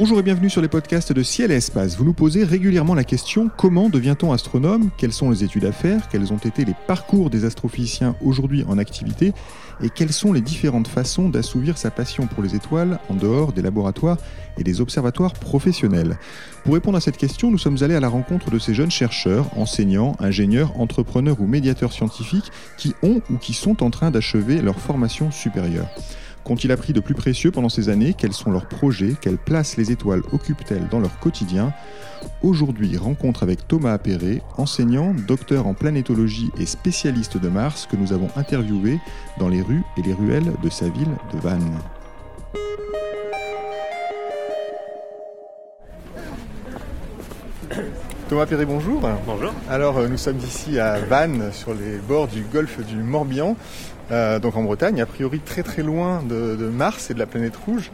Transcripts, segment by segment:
Bonjour et bienvenue sur les podcasts de Ciel et Espace. Vous nous posez régulièrement la question comment devient-on astronome? Quelles sont les études à faire? Quels ont été les parcours des astrophysiciens aujourd'hui en activité? Et quelles sont les différentes façons d'assouvir sa passion pour les étoiles en dehors des laboratoires et des observatoires professionnels? Pour répondre à cette question, nous sommes allés à la rencontre de ces jeunes chercheurs, enseignants, ingénieurs, entrepreneurs ou médiateurs scientifiques qui ont ou qui sont en train d'achever leur formation supérieure. Qu'ont-ils appris de plus précieux pendant ces années? Quels sont leurs projets? Quelle place les étoiles occupent-elles dans leur quotidien? Aujourd'hui, rencontre avec Thomas Appéré, enseignant, docteur en planétologie et spécialiste de Mars, que nous avons interviewé dans les rues et les ruelles de sa ville de Vannes. Thomas Perret, bonjour. Bonjour. Alors, euh, nous sommes ici à Vannes, sur les bords du golfe du Morbihan. Euh, donc en Bretagne, a priori très très loin de, Mars et de la planète rouge.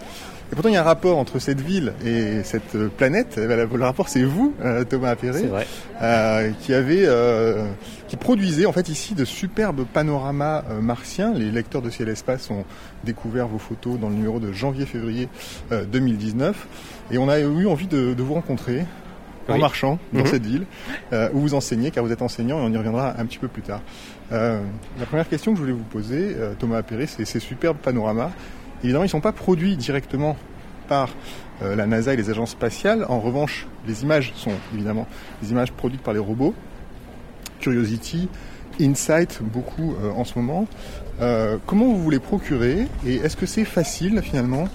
Et pourtant, il y a un rapport entre cette ville et cette planète. Eh ben, le rapport, c'est vous, euh, Thomas Appéré, euh, qui avait, qui produisait en fait ici de superbes panoramas martiens. Les lecteurs de ciel espace ont découvert vos photos dans le numéro de janvier-février 2019, et on a eu envie de, vous rencontrer en marchant dans mhm. cette ville où vous enseignez, car vous êtes enseignant, et on y reviendra un petit peu plus tard. Euh, la première question que je voulais vous poser, euh, Thomas Appéré, c'est ces superbes panoramas. Évidemment, ils ne sont pas produits directement par euh, la NASA et les agences spatiales. En revanche, les images sont évidemment des images produites par les robots. Curiosity, Insight, beaucoup en ce moment. comment vous vous les procurer et est-ce que c'est facile finalement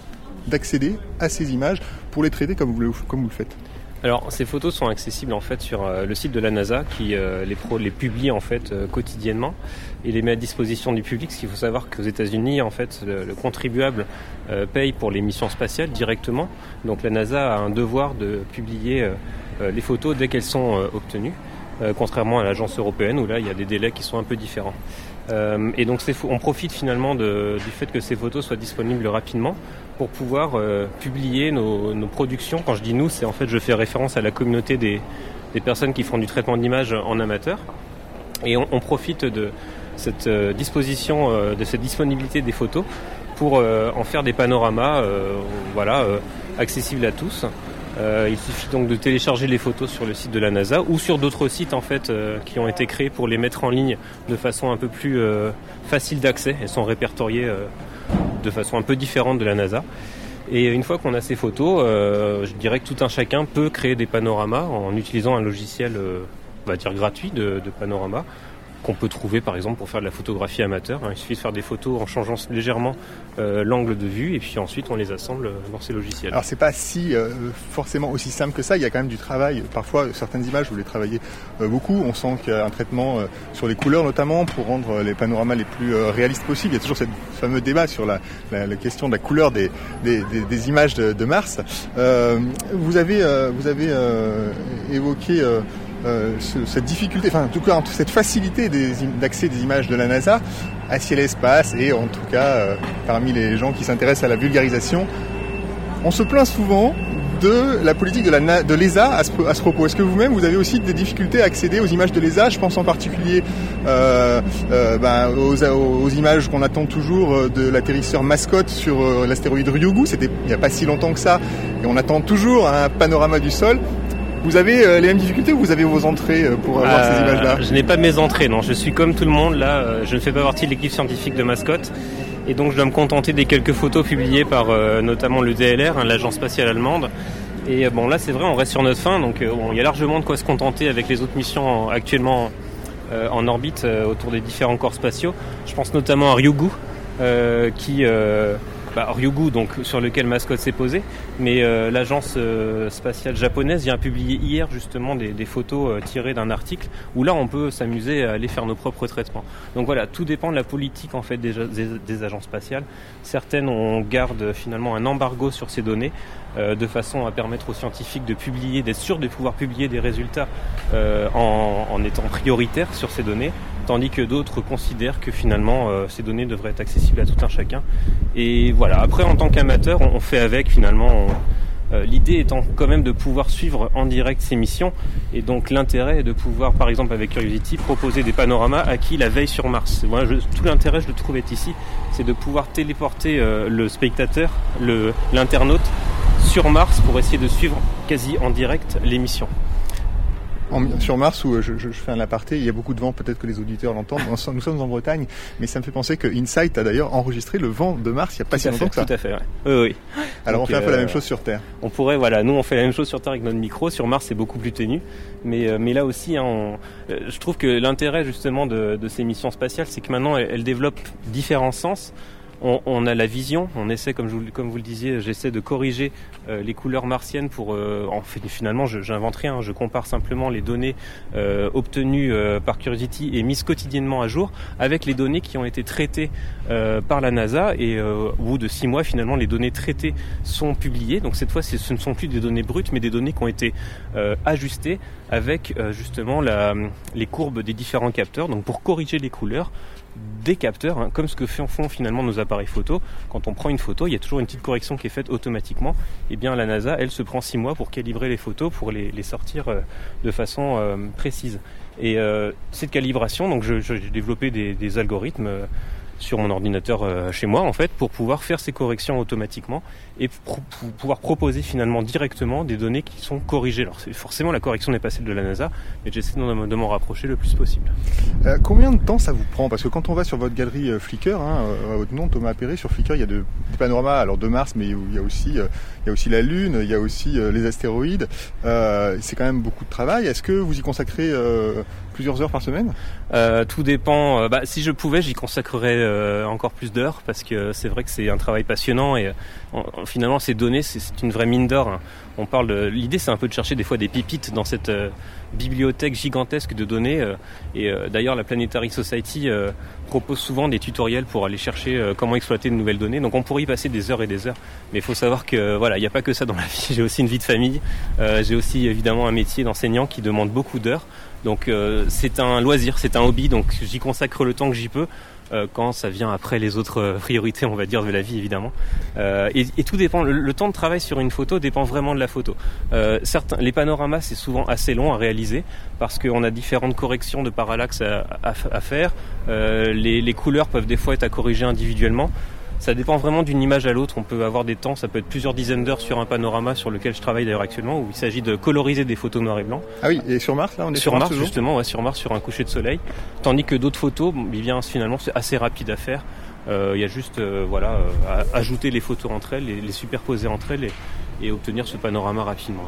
d'accéder à ces images pour les traiter comme vous, comme vous le faites? Alors ces photos sont accessibles en fait sur euh, le site de la NASA qui euh, les, les publie en fait euh, quotidiennement et les met à disposition du public. Ce qu'il faut savoir qu'aux États-Unis en fait le, contribuable paye pour les missions spatiales directement. Donc la NASA a un devoir de publier les photos dès qu'elles sont obtenues, contrairement à l'agence européenne où là il y a des délais qui sont un peu différents. Et donc on profite finalement du fait que ces photos soient disponibles rapidement pour pouvoir euh, publier nos, productions. Quand je dis nous, c'est en fait je fais référence à la communauté des, personnes qui font du traitement d'image en amateur. Et on, profite de cette euh, disposition, euh, de cette disponibilité des photos pour en faire des panoramas voilà, accessibles à tous. Il suffit donc de télécharger les photos sur le site de la NASA ou sur d'autres sites en fait qui ont été créés pour les mettre en ligne de façon un peu plus facile d'accès. Elles sont répertoriées de façon un peu différente de la NASA. Et une fois qu'on a ces photos, euh, je dirais que tout un chacun peut créer des panoramas en utilisant un logiciel, euh, on va dire gratuit de panorama qu'on peut trouver par exemple pour faire de la photographie amateur. Hein. Il suffit de faire des photos en changeant légèrement euh, l'angle de vue et puis ensuite on les assemble euh, dans ces logiciels. Alors c'est pas si euh, forcément aussi simple que ça, il y a quand même du travail. Parfois certaines images vous les travaillez beaucoup, on sent qu'il y a un traitement sur les couleurs notamment pour rendre les panoramas les plus réalistes possibles. Il y a toujours ce fameux débat sur la, question de la couleur des, images de, Mars. vous avez évoqué euh, cette difficulté, enfin en tout cas cette facilité d'accès des, images de la NASA à ciel et espace et en tout cas euh, parmi les gens qui s'intéressent à la vulgarisation, on se plaint souvent de la politique de, l'ESA à ce, propos. Est-ce que vous-même vous avez aussi des difficultés à accéder aux images de l'ESA? Je pense en particulier euh, ben, aux, images qu'on attend toujours de l'atterrisseur mascotte sur l'astéroïde Ryugu. C'était il n'y a pas si longtemps que ça et on attend toujours un panorama du sol. Vous avez euh, les mêmes difficultés ou vous avez vos entrées euh, pour avoir ces euh, images-là Je n'ai pas mes entrées, non. Je suis comme tout le monde là. je ne fais pas partie de l'équipe scientifique de Mascotte. Et donc je dois me contenter des quelques photos publiées par notamment le DLR, hein, l'agence spatiale allemande. Et bon là c'est vrai, on reste sur notre fin, donc il y a largement de quoi se contenter avec les autres missions actuellement en orbite autour des différents corps spatiaux. Je pense notamment à Ryugu, qui bah, Ryugu, donc sur lequel Mascotte s'est posé, mais euh, l'agence euh, spatiale japonaise vient publier hier justement des, photos euh, tirées d'un article où là on peut s'amuser à aller faire nos propres traitements. Donc voilà, tout dépend de la politique en fait des, agences spatiales. Certaines on garde finalement un embargo sur ces données de façon à permettre aux scientifiques de publier, d'être sûr de pouvoir publier des résultats en, en étant prioritaires sur ces données tandis que d'autres considèrent que finalement euh, ces données devraient être accessibles à tout un chacun. Et voilà, après en tant qu'amateur, on, fait avec finalement. Euh, l'idée étant quand même de pouvoir suivre en direct ces missions et donc l'intérêt est de pouvoir par exemple avec Curiosity proposer des panoramas à qui la veille sur Mars. Tout l'intérêt je le trouve est ici, c'est de pouvoir téléporter euh, le spectateur, l'internaute sur Mars pour essayer de suivre quasi en direct les missions sur Mars, où je, je, fais un aparté, il y a beaucoup de vent, peut-être que les auditeurs l'entendent. Nous sommes en Bretagne, mais ça me fait penser que Insight a d'ailleurs enregistré le vent de Mars il n'y a pas si longtemps que ça. Tout à fait, ouais. oui, oui. Alors on fait un peu la euh, même chose sur Terre. On pourrait, voilà, nous on fait la même chose sur Terre avec notre micro. Sur Mars, c'est beaucoup plus ténu, mais euh, mais là aussi, hein, on, euh, je trouve que l'intérêt justement de, de, ces missions spatiales, c'est que maintenant elles, elles développent différents sens on, a la vision, on essaie, comme, vous, le disiez, j'essaie de corriger euh, les couleurs martiennes pour, euh, en fait, finalement, j'invente rien, je compare simplement les données euh, obtenues par Curiosity et mises quotidiennement à jour avec les données qui ont été traitées par la NASA et au bout de six mois, finalement, les données traitées sont publiées. Donc cette fois, ce ne sont plus des données brutes, mais des données qui ont été ajustées avec justement les courbes des différents capteurs, donc pour corriger les couleurs des capteurs, hein, comme ce que font, finalement nos appareils photo. Quand on prend une photo, il y a toujours une petite correction qui est faite automatiquement. Et eh bien la NASA, elle se prend six mois pour calibrer les photos, pour les, sortir euh, de façon euh, précise. Et euh, cette calibration, donc j'ai développé des, des algorithmes sur mon ordinateur euh, chez moi en fait pour pouvoir faire ces corrections automatiquement et pour pouvoir proposer finalement directement des données qui sont corrigées. Forcément la correction n'est pas celle de la NASA, mais j'essaie de m'en rapprocher le plus possible. Euh, combien de temps ça vous prend? Parce que quand on va sur votre galerie euh, Flickr, hein, à votre nom Thomas Perret, sur Flickr il y a de, des panoramas alors de Mars, mais il y a aussi, y a aussi la Lune, il y a aussi les astéroïdes. c'est quand même beaucoup de travail. Est-ce que vous y consacrez plusieurs heures par semaine? Tout dépend. Bah, si je pouvais, j'y consacrerais euh, encore plus d'heures parce que c'est vrai que c'est un travail passionnant et finalement ces données c'est une vraie mine d'or. On parle l'idée c'est un peu de chercher des fois des pépites dans cette euh, bibliothèque gigantesque de données euh, et d'ailleurs la Planetary Society propose souvent des tutoriels pour aller chercher comment exploiter de nouvelles données. Donc on pourrait y passer des heures et des heures, mais il faut savoir que voilà il n'y a pas que ça dans la vie. J'ai aussi une vie de famille, j'ai aussi évidemment un métier d'enseignant qui demande beaucoup d'heures. Donc c'est un loisir, c'est un hobby, donc j'y consacre le temps que j'y peux. Euh, quand ça vient après les autres euh, priorités, on va dire, de la vie, évidemment. Euh, et, tout dépend. Le, temps de travail sur une photo dépend vraiment de la photo. certains, les panoramas, c'est souvent assez long à réaliser parce qu'on a différentes corrections de parallaxe à, à, à faire. Les, les couleurs peuvent des fois être à corriger individuellement. Ça dépend vraiment d'une image à l'autre. On peut avoir des temps, ça peut être plusieurs dizaines d'heures sur un panorama sur lequel je travaille d'ailleurs actuellement, où il s'agit de coloriser des photos noir et blanc. Ah oui, et sur Mars là, on est sur, Mars, justement, ouais, sur Mars sur un coucher de soleil. Tandis que d'autres photos, eh bien finalement c'est assez rapide à faire. Euh, il y a juste euh, voilà, euh, à ajouter les photos entre elles, les, les superposer entre elles et, et obtenir ce panorama rapidement.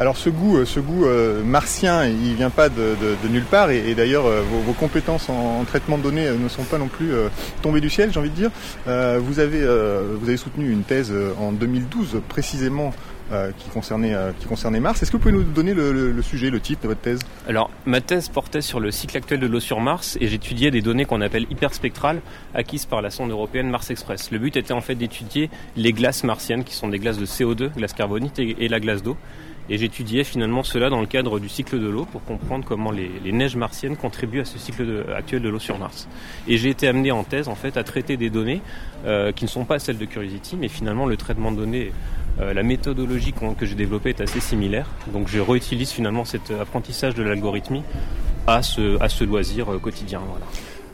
Alors ce goût, euh, ce goût euh, martien, il vient pas de, nulle part et, d'ailleurs euh, vos, compétences en, traitement de données ne sont pas non plus tombées du ciel, j'ai envie de dire. vous avez vous avez soutenu une thèse en 2012 précisément euh, qui, concernait, euh, qui concernait Mars. Est-ce que vous pouvez nous donner le, sujet, le titre de votre thèse? Alors, ma thèse portait sur le cycle actuel de l'eau sur Mars et j'étudiais des données qu'on appelle hyperspectrales acquises par la sonde européenne Mars Express. Le but était en fait d'étudier les glaces martiennes qui sont des glaces de CO2, glace carbonite et, la glace d'eau. Et j'étudiais finalement cela dans le cadre du cycle de l'eau pour comprendre comment les, neiges martiennes contribuent à ce cycle actuel de l'eau sur Mars. Et j'ai été amené en thèse en fait à traiter des données euh, qui ne sont pas celles de Curiosity, mais finalement le traitement de données euh, la méthodologie que j'ai développée est assez similaire. Donc je réutilise finalement cet apprentissage de l'algorithmie à ce, à ce loisir euh, quotidien.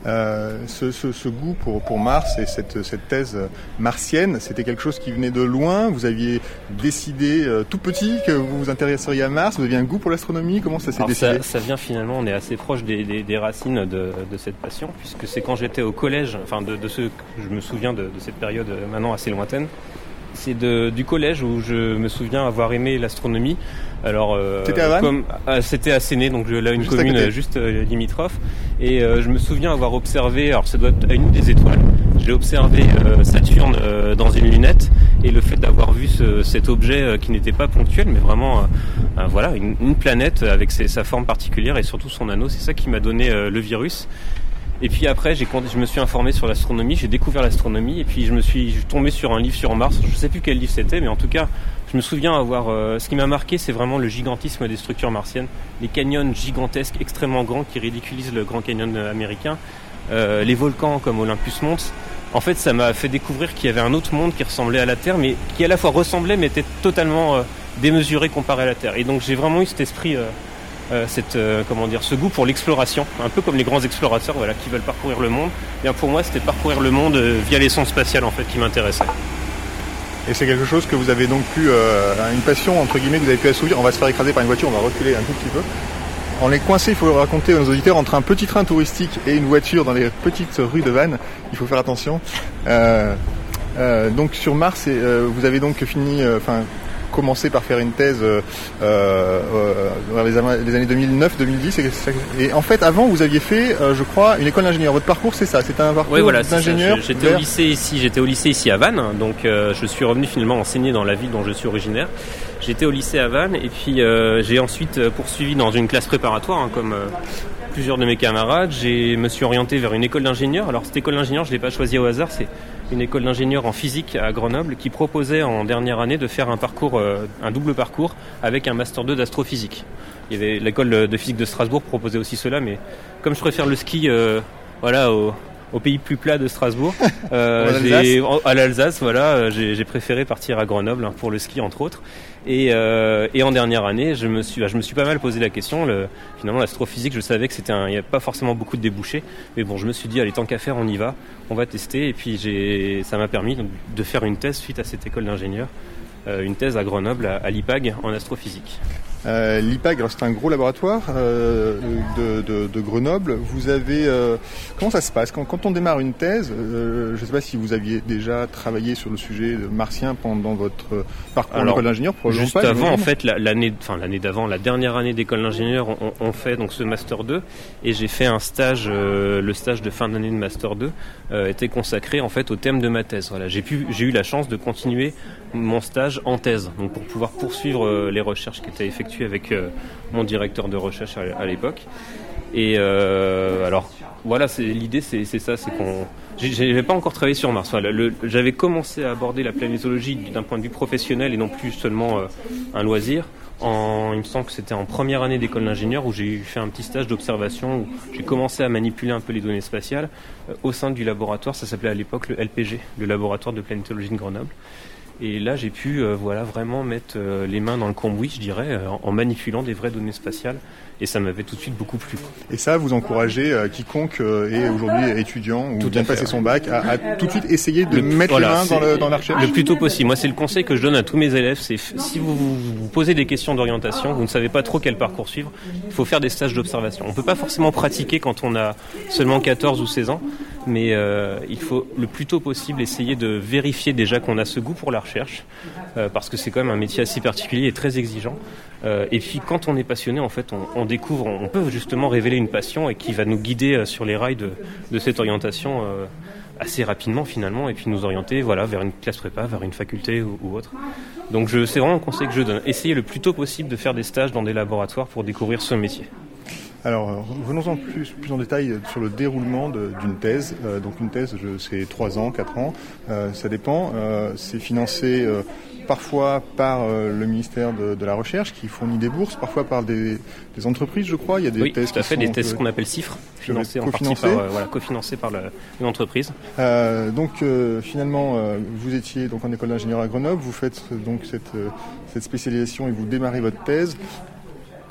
Euh, ce, goût pour, Mars et cette, thèse martienne, c'était quelque chose qui venait de loin. Vous aviez décidé tout petit que vous vous intéresseriez à Mars. Vous aviez un goût pour l'astronomie. Comment ça s'est décidé ça, vient finalement. On est assez proche des, racines de, cette passion, puisque c'est quand j'étais au collège, enfin de, ce je me souviens de cette période maintenant assez lointaine c'est du collège où je me souviens avoir aimé l'astronomie. Alors, euh, ah, c'était à Séné, donc là une commune juste euh, limitrophe, et euh, je me souviens avoir observé. Alors ça doit être à une des étoiles. j'ai observé Saturne dans une lunette et le fait d'avoir vu cet objet qui n'était pas ponctuel, mais vraiment voilà une, planète avec sa forme particulière et surtout son anneau, c'est ça qui m'a donné le virus. Et puis après, j'ai, je me suis informé sur l'astronomie, j'ai découvert l'astronomie, et puis je me suis tombé sur un livre sur Mars. Je ne sais plus quel livre c'était, mais en tout cas, je me souviens avoir. Euh, ce qui m'a marqué, c'est vraiment le gigantisme des structures martiennes, les canyons gigantesques, extrêmement grands, qui ridiculisent le Grand Canyon américain, euh, les volcans comme Olympus Mons. En fait, ça m'a fait découvrir qu'il y avait un autre monde qui ressemblait à la Terre, mais qui à la fois ressemblait, mais était totalement euh, démesuré comparé à la Terre. Et donc, j'ai vraiment eu cet esprit euh, cette, euh, comment dire, ce goût pour l'exploration, un peu comme les grands explorateurs voilà, qui veulent parcourir le monde. Bien pour moi, c'était parcourir le monde euh, via les sons spatiales en fait qui m'intéressait. Et c'est quelque chose que vous avez donc pu, une passion entre guillemets que vous avez pu assouvir. On va se faire écraser par une voiture, on va reculer un tout petit peu. On est coincé, il faut le raconter à nos auditeurs, entre un petit train touristique et une voiture dans les petites rues de Vannes. Il faut faire attention. donc sur Mars, vous avez donc fini, commencé par faire une thèse euh, euh, dans les, années 2009-2010. Et, en fait, avant, vous aviez fait, euh, je crois, une école d'ingénieur. Votre parcours, c'est ça C'était un parcours oui, voilà, d'ingénieur J'étais au lycée ici, j'étais au lycée ici à Vannes. Donc, je suis revenu finalement enseigner dans la ville dont je suis originaire. J'étais au lycée à Vannes et puis j'ai ensuite poursuivi dans une classe préparatoire, hein, comme plusieurs de mes camarades. Je me suis orienté vers une école d'ingénieur. Alors cette école d'ingénieur, je ne l'ai pas choisie au hasard. C'est une école d'ingénieur en physique à Grenoble qui proposait en dernière année de faire un parcours, euh, un double parcours avec un master 2 d'astrophysique. Il y avait l'école de physique de Strasbourg proposait aussi cela, mais comme je préfère le ski, euh, voilà, au, au pays plus plat de Strasbourg. Euh, à l'Alsace, voilà, euh, j'ai préféré partir à Grenoble hein, pour le ski entre autres. Et, euh, et, en dernière année, je me suis, bah, je me suis pas mal posé la question. Le, finalement, l'astrophysique, je savais que c'était, n'y pas forcément beaucoup de débouchés, mais bon, je me suis dit, allez, tant qu'à faire, on y va, on va tester. Et puis, ça m'a permis de faire une thèse suite à cette école d'ingénieur, euh, une thèse à Grenoble, à l'IPAG, en astrophysique. Euh, L'IPAG, c'est un gros laboratoire euh, de, Grenoble. Vous avez euh, comment ça se passe quand, on démarre une thèse Je ne sais pas si vous aviez déjà travaillé sur le sujet martien pendant votre parcours d'école d'ingénieur. Juste avant, en fait, l'année, enfin l'année d'avant, la dernière année d'école d'ingénieur, on, fait donc ce master 2 et j'ai fait un stage, le stage de fin d'année de master 2 était consacré en fait au thème de ma thèse. Voilà, j'ai pu, j'ai eu la chance de continuer mon stage en thèse, donc pour pouvoir poursuivre les recherches qui étaient effectuées avec euh, mon directeur de recherche à, l'époque. Et euh, alors voilà, l'idée c'est ça, c'est qu'on j'avais pas encore travaillé sur Mars. J'avais commencé à aborder la planétologie d'un point de vue professionnel et non plus seulement euh, un loisir. Il me semble que c'était en première année d'école d'ingénieur où j'ai fait un petit stage d'observation où j'ai commencé à manipuler un peu les données spatiales au sein du laboratoire. Ça s'appelait à l'époque le LPG, le laboratoire de planétologie de Grenoble. Et là, j'ai pu euh, voilà, vraiment mettre euh, les mains dans le cambouis, je dirais, euh, en manipulant des vraies données spatiales. Et ça m'avait tout de suite beaucoup plu. Et ça, vous encouragez quiconque est aujourd'hui étudiant ou vient de passer son bac à, tout de suite essayer de mettre les mains dans, le, dans, la recherche Le plus tôt possible. Moi, c'est le conseil que je donne à tous mes élèves. C'est si vous, vous posez des questions d'orientation, vous ne savez pas trop quel parcours suivre, il faut faire des stages d'observation. On ne peut pas forcément pratiquer quand on a seulement 14 ou 16 ans mais euh, il faut le plus tôt possible essayer de vérifier déjà qu'on a ce goût pour la recherche, euh, parce que c'est quand même un métier assez particulier et très exigeant. Euh, et puis quand on est passionné, en fait, on, découvre, on peut justement révéler une passion et qui va nous guider sur les rails de, cette orientation assez rapidement finalement, et puis nous orienter voilà vers une classe prépa, vers une faculté ou, ou autre. Donc c'est vraiment un conseil que je donne. Essayez le plus tôt possible de faire des stages dans des laboratoires pour découvrir ce métier. Alors, venons-en plus, plus en détail sur le déroulement d'une thèse. Euh, donc, une thèse, c'est 3 ans, 4 ans, euh, ça dépend. Euh, c'est financé parfois par le ministère de, la Recherche qui fournit des bourses, parfois par des, entreprises, je crois. Il y a des oui, thèses tout à fait, des thèses qu'on appelle CIFRE, financées en partie par, voilà, cofinancées par une entreprise. donc, finalement, vous étiez donc en école d'ingénieur à Grenoble, vous faites donc cette, cette spécialisation et vous démarrez votre thèse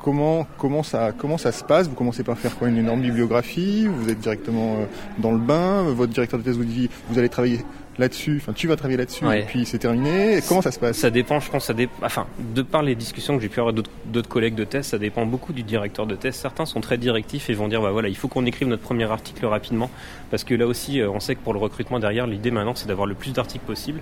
comment, comment, ça, comment ça se passe? Vous commencez par faire quoi? Une énorme bibliographie? Vous êtes directement euh, dans le bain? Votre directeur de thèse vous dit vous allez travailler là-dessus, enfin tu vas travailler là-dessus et puis c'est terminé. Comment ça se passe? Ça dépend, je pense, ça dépend. Enfin, de par les discussions que j'ai pu avoir d'autres collègues de thèse, ça dépend beaucoup du directeur de thèse. Certains sont très directifs et vont dire bah voilà, il faut qu'on écrive notre premier article rapidement parce que là aussi, euh, on sait que pour le recrutement derrière, l'idée maintenant c'est d'avoir le plus d'articles possible.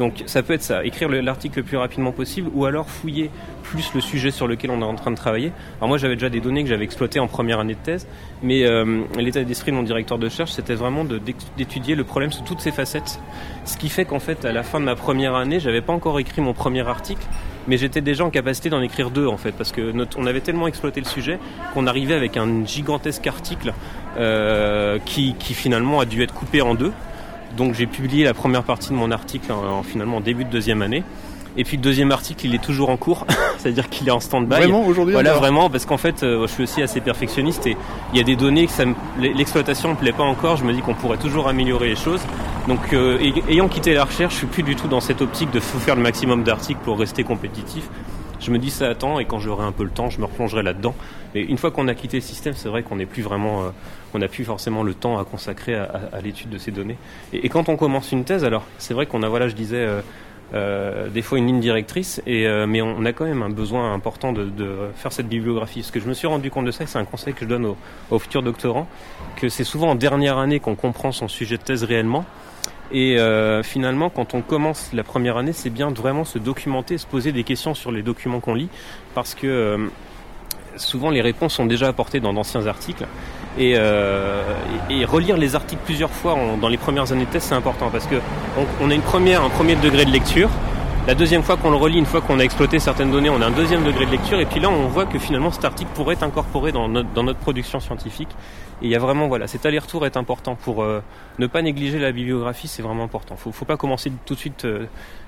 Donc ça peut être ça, écrire l'article le plus rapidement possible ou alors fouiller plus le sujet sur lequel on est en train de travailler. Alors moi j'avais déjà des données que j'avais exploitées en première année de thèse, mais euh, l'état d'esprit de mon directeur de recherche c'était vraiment d'étudier le problème sous toutes ses facettes. Ce qui fait qu'en fait à la fin de ma première année j'avais pas encore écrit mon premier article, mais j'étais déjà en capacité d'en écrire deux en fait, parce que on avait tellement exploité le sujet qu'on arrivait avec un gigantesque article euh, qui, qui finalement a dû être coupé en deux. Donc j'ai publié la première partie de mon article en, finalement début de deuxième année. Et puis le deuxième article, il est toujours en cours, c'est-à-dire qu'il est en stand-by. Vraiment aujourd'hui Voilà, vraiment, parce qu'en fait, euh, je suis aussi assez perfectionniste et il y a des données que l'exploitation ne me plaît pas encore. Je me dis qu'on pourrait toujours améliorer les choses. Donc, euh, ayant quitté la recherche, je suis plus du tout dans cette optique de faire le maximum d'articles pour rester compétitif je me dis ça attend et quand j'aurai un peu le temps, je me replongerai là-dedans. Mais une fois qu'on a quitté le système, c'est vrai qu'on n'est plus vraiment, euh, on n'a plus forcément le temps à consacrer à, l'étude de ces données. Et, quand on commence une thèse, alors c'est vrai qu'on a, voilà, je disais. Euh, euh, des fois une ligne directrice, et, mais on a quand même un besoin important de, faire cette bibliographie. Ce que je me suis rendu compte de ça, c'est un conseil que je donne aux futurs doctorants, que c'est souvent en dernière année qu'on comprend son sujet de thèse réellement, et euh, finalement, quand on commence la première année, c'est bien de vraiment se documenter, se poser des questions sur les documents qu'on lit, parce que euh, souvent les réponses sont déjà apportées dans d'anciens articles. Et, euh, relire les articles plusieurs fois dans les premières années de thèse, c'est important, parce que on, a une première, un premier degré de lecture. La deuxième fois qu'on le relit, une fois qu'on a exploité certaines données, on a un deuxième degré de lecture. Et puis là, on voit que finalement, cet article pourrait être incorporé dans notre, dans notre production scientifique. Et il y a vraiment, voilà, cet aller-retour est important pour euh, ne pas négliger la bibliographie, c'est vraiment important. Faut, faut pas commencer tout de suite euh,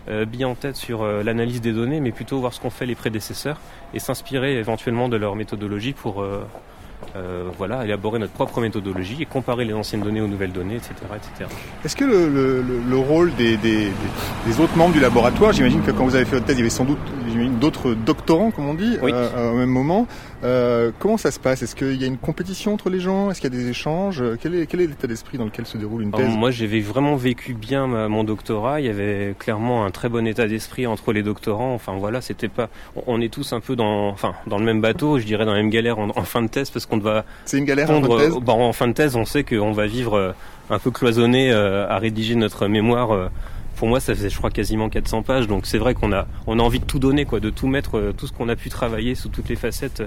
euh bien en tête sur euh, l'analyse des données, mais plutôt voir ce qu'ont fait les prédécesseurs et s'inspirer éventuellement de leur méthodologie pour euh, voilà, élaborer notre propre méthodologie et comparer les anciennes données aux nouvelles données, etc. etc. Est-ce que le, le, le, rôle des, des, des, autres membres du laboratoire, j'imagine que quand vous avez fait votre thèse, il y avait sans doute d'autres doctorants, comme on dit, euh, au même moment. Euh, comment ça se passe? Est-ce qu'il y a une compétition entre les gens? Est-ce qu'il y a des échanges? Quel est, l'état d'esprit dans lequel se déroule une thèse? Moi, j'avais vraiment vécu bien mon doctorat. Il y avait clairement un très bon état d'esprit entre les doctorants. Enfin voilà, c'était pas. On est tous un peu dans, enfin, dans le même bateau, je dirais dans la même galère en, en fin de thèse, parce qu'on va C'est une galère en fin de thèse? Bah, en fin de thèse, on sait qu'on va vivre euh, un peu cloisonné euh, à rédiger notre mémoire pour moi, ça faisait, je crois, quasiment 400 pages. Donc c'est vrai qu'on a, on a envie de tout donner, quoi, de tout mettre, euh, tout ce qu'on a pu travailler sous toutes les facettes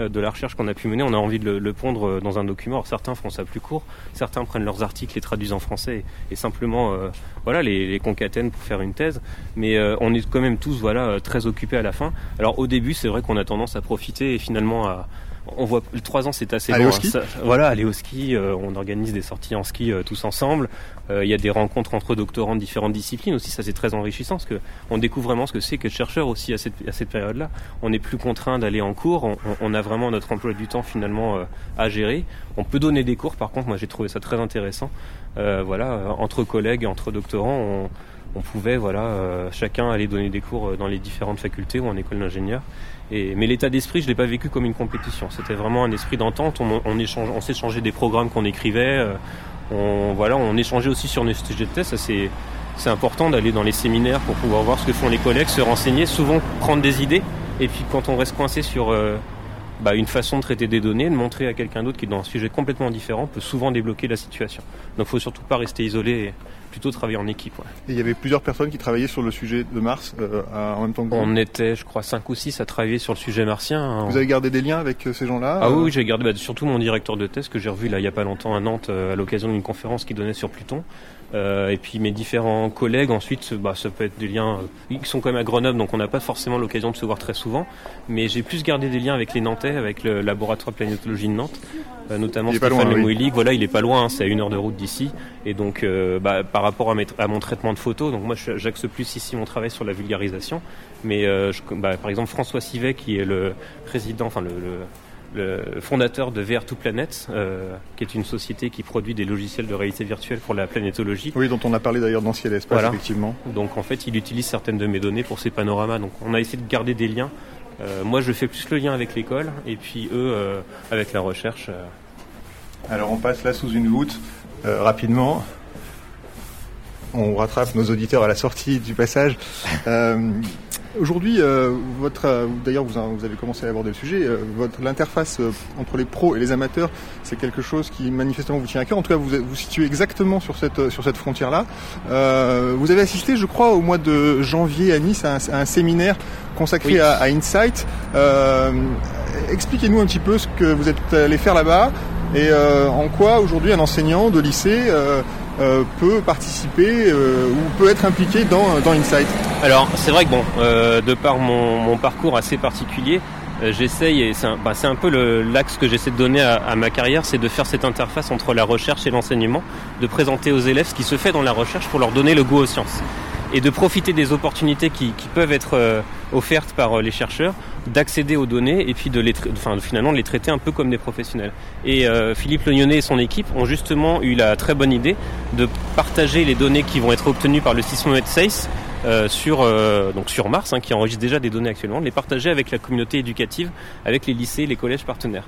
euh, de la recherche qu'on a pu mener. On a envie de le, pondre euh, dans un document. Alors, certains font ça plus court, certains prennent leurs articles, les traduisent en français et, simplement, voilà, les, les, concatènent pour faire une thèse. Mais on est quand même tous, voilà, très occupés à la fin. Alors au début, c'est vrai qu'on a tendance à profiter et finalement à on voit trois ans c'est assez aller Au ski voilà, aller au ski. Euh, on organise des sorties en ski euh, tous ensemble. Euh, il y a des rencontres entre doctorants de différentes disciplines aussi. Ça c'est très enrichissant parce que on découvre vraiment ce que c'est que chercheur aussi à cette, à cette période-là. On n'est plus contraint d'aller en cours. On, on, a vraiment notre emploi du temps finalement à gérer. On peut donner des cours. Par contre, moi j'ai trouvé ça très intéressant. voilà, entre collègues, entre doctorants, on, on pouvait voilà chacun aller donner des cours dans les différentes facultés ou en école d'ingénieur mais l'état d'esprit, je l'ai pas vécu comme une compétition. C'était vraiment un esprit d'entente. On, échange, on s'échangeait des programmes qu'on écrivait. Euh, on, voilà, on échangeait aussi sur nos sujets de test. c'est, c'est important d'aller dans les séminaires pour pouvoir voir ce que font les collègues, se renseigner, souvent prendre des idées. Et puis quand on reste coincé sur euh, bah, une façon de traiter des données, de montrer à quelqu'un d'autre qui est dans un sujet complètement différent peut souvent débloquer la situation. Donc il faut surtout pas rester isolé plutôt travailler en équipe. Et il y avait plusieurs personnes qui travaillaient sur le sujet de Mars euh, en même temps que vous On était, je crois, 5 ou 6 à travailler sur le sujet martien. Hein. Vous avez gardé des liens avec euh, ces gens-là Ah oui, j'ai gardé bah, surtout mon directeur de thèse que j'ai revu là il n'y a pas longtemps à Nantes euh, à l'occasion d'une conférence qu'il donnait sur Pluton. Euh, et puis mes différents collègues, ensuite, bah, ça peut être des liens euh, qui sont quand même à Grenoble, donc on n'a pas forcément l'occasion de se voir très souvent. Mais j'ai plus gardé des liens avec les Nantais, avec le laboratoire de planétologie de Nantes, euh, notamment Stéphane Lemouilly. Voilà, il est pas loin, hein, c'est à une heure de route d'ici. Et donc, bah, par rapport à, à, mon traitement de photos, donc moi, j'axe plus ici mon travail sur la vulgarisation. Mais je, bah, par exemple, François Sivet, qui est le président, enfin le, le le fondateur de VR 2 Planet, euh, qui est une société qui produit des logiciels de réalité virtuelle pour la planétologie. Oui, dont on a parlé d'ailleurs dans Ciel Espace, effectivement. Donc en fait, il utilise certaines de mes données pour ses panoramas. Donc on a essayé de garder des liens. Euh, moi, je fais plus le lien avec l'école, et puis eux, euh, avec la recherche. Euh. Alors on passe là sous une voûte, rapidement. On rattrape nos auditeurs à la sortie du passage. Euh, Aujourd'hui, euh, votre, euh, d'ailleurs, vous, vous, avez commencé à aborder le sujet. Euh, votre l'interface entre les pros et les amateurs, c'est quelque chose qui manifestement vous tient à cœur. En tout cas, vous vous situez exactement sur cette sur cette frontière-là. vous avez assisté, je crois, au mois de janvier à Nice à un, à un séminaire consacré à, à, Insight. Expliquez-nous un petit peu ce que vous êtes allé faire là-bas et en quoi aujourd'hui un enseignant de lycée euh, peut participer euh, ou peut être impliqué dans, Insight. Alors c'est vrai que bon, euh, de par mon, parcours assez particulier, j'essaye, et c'est un, bah, un, peu l'axe que j'essaie de donner à ma carrière, c'est de faire cette interface entre la recherche et l'enseignement, de présenter aux élèves ce qui se fait dans la recherche pour leur donner le goût aux sciences et de profiter des opportunités qui, peuvent être euh, offertes par euh, les chercheurs, d'accéder aux données et puis de les, enfin, finalement de les traiter un peu comme des professionnels. Et euh, Philippe Lognonnet et son équipe ont justement eu la très bonne idée de partager les données qui vont être obtenues par le sismomètre SACE euh, sur, euh, donc sur Mars, hein, qui enregistre déjà des données actuellement, les partager avec la communauté éducative, avec les lycées, les collèges partenaires.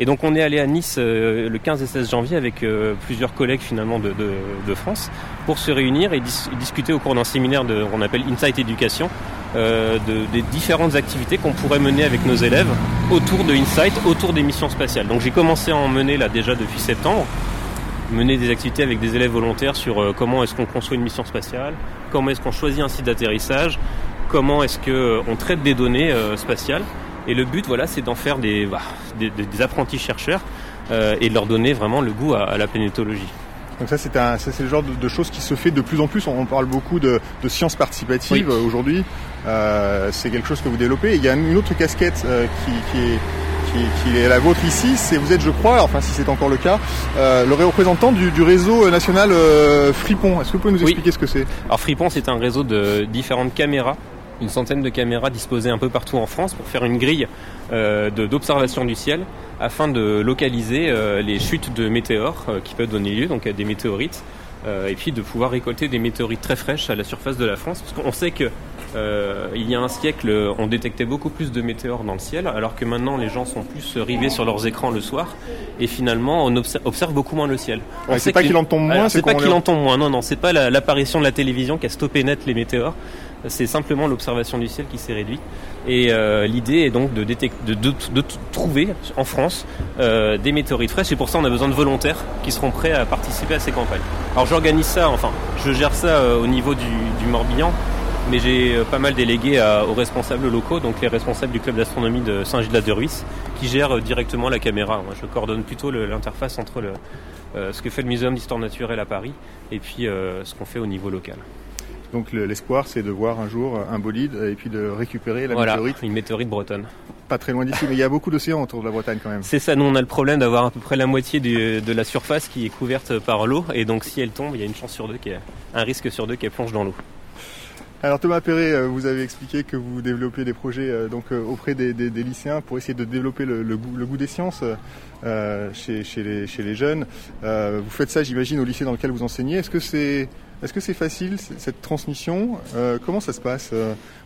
Et donc on est allé à Nice euh, le 15 et 16 janvier avec plusieurs collègues finalement de, de, de, France pour se réunir et dis discuter au cours d'un séminaire de qu'on appelle Insight Education de, des différentes activités qu'on pourrait mener avec nos élèves autour de Insight, autour des missions spatiales. Donc j'ai commencé à en mener là déjà depuis septembre mener des activités avec des élèves volontaires sur comment est-ce qu'on construit une mission spatiale, comment est-ce qu'on choisit un site d'atterrissage, comment est-ce qu'on euh, traite des données euh, spatiales. Et le but, voilà, c'est d'en faire des, bah, des, des, apprentis chercheurs et de leur donner vraiment le goût à, à la planétologie. Donc ça, c'est un, c'est le genre de, de, choses qui se fait de plus en plus. On parle beaucoup de, de sciences participatives oui. aujourd'hui. Euh, c'est quelque chose que vous développez. Il y a une autre casquette euh, qui, qui, est qui, est la vôtre ici, c'est vous êtes, je crois, enfin si c'est encore le cas, euh, le représentant du, du réseau national euh, Fripon. Est-ce que vous pouvez nous expliquer oui. ce que c'est? Alors Fripon, c'est un réseau de différentes caméras une centaine de caméras disposées un peu partout en France pour faire une grille euh, d'observation du ciel afin de localiser euh, les chutes de météores euh, qui peuvent donner lieu donc à des météorites euh, et puis de pouvoir récolter des météorites très fraîches à la surface de la France parce qu'on sait que euh, il y a un siècle, on détectait beaucoup plus de météores dans le ciel, alors que maintenant les gens sont plus rivés sur leurs écrans le soir, et finalement on observe, observe beaucoup moins le ciel. Ouais, c'est pas qu'il en tombe moins, c'est pas qu'il en tombe moins. Non, non, c'est pas l'apparition la, de la télévision qui a stoppé net les météores. C'est simplement l'observation du ciel qui s'est réduite. Et euh, l'idée est donc de, trouver en France euh, des météorites fraîches. Et pour ça, on a besoin de volontaires qui seront prêts à participer à ces campagnes. Alors j'organise ça, enfin, je gère ça euh, au niveau du, Morbihan mais j'ai pas mal délégué aux responsables locaux, donc les responsables du club d'astronomie de Saint-Gilles-de-Ruisse, qui gèrent directement la caméra. Je coordonne plutôt l'interface entre ce que fait le Muséum d'histoire naturelle à Paris et puis ce qu'on fait au niveau local. Donc l'espoir, c'est de voir un jour un bolide et puis de récupérer la voilà, météorite. une météorite bretonne. Pas très loin d'ici, mais il y a beaucoup d'océans autour de la Bretagne quand même. C'est ça, nous on a le problème d'avoir à peu près la moitié du, de la surface qui est couverte par l'eau, et donc si elle tombe, il y a une chance sur deux, qui est, un risque sur deux qu'elle plonge dans l'eau. Alors Thomas Perret, euh, vous avez expliqué que vous développez des projets euh, donc auprès des, des, des, lycéens pour essayer de développer le, le, goût, le goût, des sciences euh, chez, chez, les, chez, les, jeunes. Euh, vous faites ça, j'imagine, au lycée dans lequel vous enseignez. Est-ce que c'est est-ce que c'est facile cette transmission? Euh, Comment ça se passe?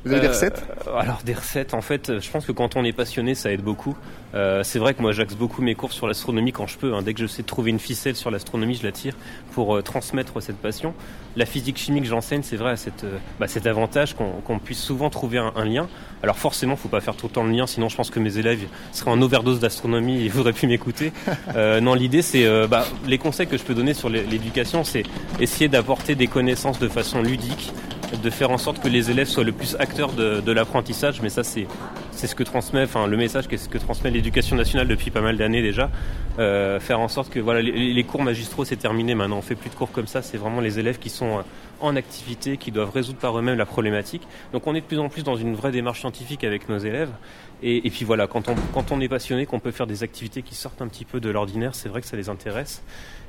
Vous avez des recettes? Alors des recettes, en fait, je pense que quand on est passionné, ça aide beaucoup. c'est vrai que moi, j'axe beaucoup mes cours sur l'astronomie quand je peux. Hein. Dès que je sais trouver une ficelle sur l'astronomie, je la tire pour transmettre cette passion la physique chimie que j'enseigne, c'est vrai, cette, bah, cet avantage qu'on qu puisse souvent trouver un, un, lien. Alors forcément, faut pas faire tout le temps le lien, sinon je pense que mes élèves seraient en overdose d'astronomie et voudraient plus m'écouter. Euh, non, l'idée, c'est euh, bah, les conseils que je peux donner sur l'éducation, c'est essayer d'apporter des connaissances de façon ludique, de faire en sorte que les élèves soient le plus acteurs de, l'apprentissage. Mais ça, c'est ce que transmet, enfin le message, c'est ce que transmet l'éducation nationale depuis pas mal d'années déjà. Euh, faire en sorte que voilà, les, les cours magistraux c'est terminé. Maintenant, on fait plus de cours comme ça. C'est vraiment les élèves qui sont en activité, qui doivent résoudre par eux-mêmes la problématique. Donc, on est de plus en plus dans une vraie démarche scientifique avec nos élèves. Et, puis voilà, quand on, est passionné, qu'on peut faire des activités qui sortent un petit peu de l'ordinaire, c'est vrai que ça les intéresse.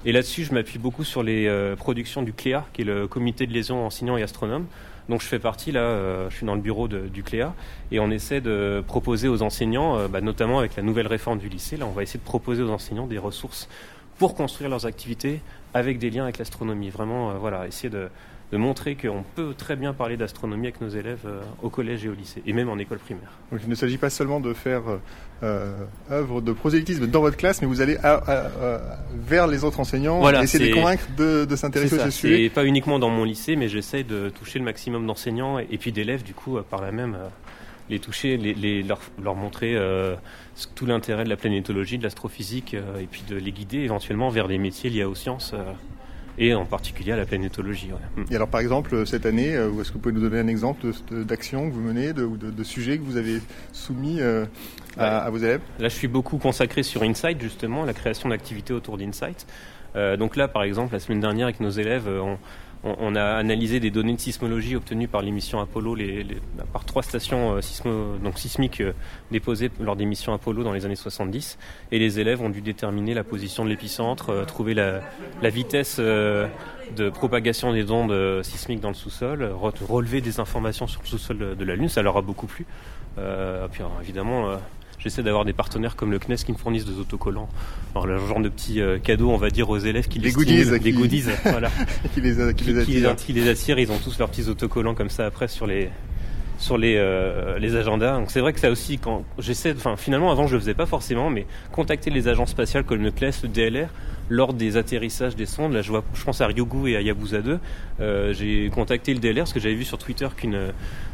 Et là-dessus, je m'appuie beaucoup sur les euh, productions du CLEA, qui est le comité de liaison enseignants et astronomes. Donc je fais partie là, euh, je suis dans le bureau du CLEA et on essaie de proposer aux enseignants, euh, bah, notamment avec la nouvelle réforme du lycée, là on va essayer de proposer aux enseignants des ressources pour construire leurs activités avec des liens avec l'astronomie. Vraiment, voilà, essayer de, de montrer qu'on peut très bien parler d'astronomie avec nos élèves euh, au collège et au lycée, et même en école primaire. Donc il ne s'agit pas seulement de faire euh, œuvre de prosélytisme dans votre classe, mais vous allez vers les autres enseignants voilà, essayer de les convaincre de, de s'intéresser à ce sujet. Et pas uniquement dans mon lycée, mais j'essaie de toucher le maximum d'enseignants et, puis d'élèves, du coup, par la même les toucher, les, leur, leur, montrer euh, tout l'intérêt de la planétologie, de l'astrophysique, euh, et puis de les guider éventuellement vers des métiers liés aux sciences, euh, et en particulier à la planétologie. Ouais. Et alors par exemple, cette année, est-ce que vous pouvez nous donner un exemple d'action que vous menez, de, ou de, de sujets que vous avez soumis à, à, vos élèves? Là, je suis beaucoup consacré sur Insight, justement, la création d'activités autour d'Insight. donc là, par exemple, la semaine dernière, avec nos élèves, on, on, a analysé des données de sismologie obtenues par l'émission Apollo, les, par trois stations euh, sismiques euh, déposées lors des missions Apollo dans les années 70. Et les élèves ont dû déterminer la position de l'épicentre, euh, trouver la, vitesse de propagation des ondes sismiques dans le sous-sol, relever des informations sur le sous-sol de, la Lune. Ça leur a beaucoup plu. puis évidemment j'essaie d'avoir des partenaires comme le CNES qui me fournissent des autocollants. Alors le genre de petits euh, cadeaux, on va dire aux élèves qui les goodies, des goodies, voilà, qui les, qui, les attirent. Qui, les attirent. Ils ont tous leurs petits autocollants comme ça après sur les sur les, euh, les agendas. Donc c'est vrai que ça aussi, quand j'essaie, enfin finalement avant je le faisais pas forcément, mais contacter les agences spatiales comme le CNES, le DLR, lors des atterrissages des sondes, là je, vois, je pense à Ryugu et à Yabusa 2, euh, j'ai contacté le DLR parce que j'avais vu sur Twitter qu'une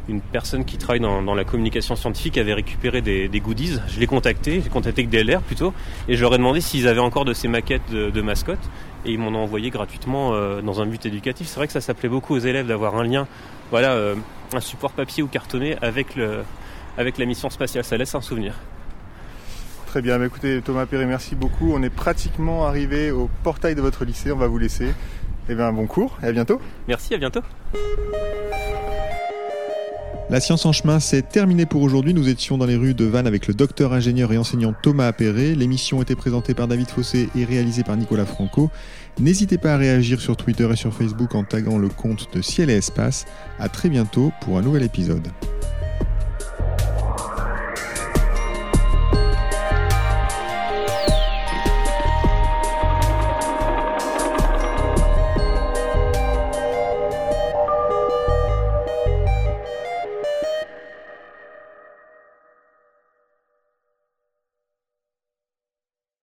une personne qui travaille dans, dans, la communication scientifique avait récupéré des, des goodies. Je l'ai contacté, j'ai contacté le DLR plutôt, et je leur ai demandé s'ils avaient encore de ces maquettes de, de mascottes, et ils m'en ont envoyé gratuitement euh, dans un but éducatif. C'est vrai que ça s'appelait beaucoup aux élèves d'avoir un lien, voilà, euh, un support papier ou cartonné avec, le, avec la mission spatiale. Ça laisse un souvenir. Très bien, écoutez Thomas Perret, merci beaucoup. On est pratiquement arrivé au portail de votre lycée, on va vous laisser. Eh bien, bon cours et à bientôt. Merci, à bientôt. La science en chemin, c'est terminé pour aujourd'hui. Nous étions dans les rues de Vannes avec le docteur ingénieur et enseignant Thomas Appéré. L'émission était présentée par David Fossé et réalisée par Nicolas Franco. N'hésitez pas à réagir sur Twitter et sur Facebook en taguant le compte de Ciel et Espace. À très bientôt pour un nouvel épisode.